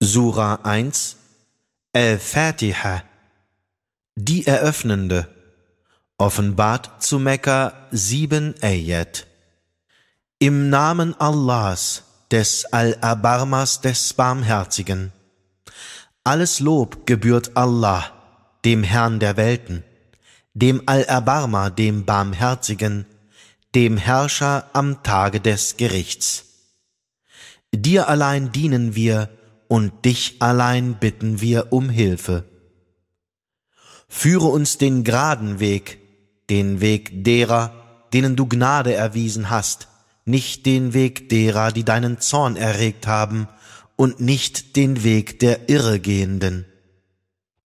Sura 1 Al-Fatiha Die Eröffnende Offenbart zu Mekka sieben Ayat Im Namen Allahs, des Al-Abarmas des Barmherzigen. Alles Lob gebührt Allah, dem Herrn der Welten, dem Al-Abarma, dem Barmherzigen, dem Herrscher am Tage des Gerichts. Dir allein dienen wir, und dich allein bitten wir um Hilfe. Führe uns den geraden Weg, den Weg derer, denen du Gnade erwiesen hast, nicht den Weg derer, die deinen Zorn erregt haben, und nicht den Weg der Irregehenden.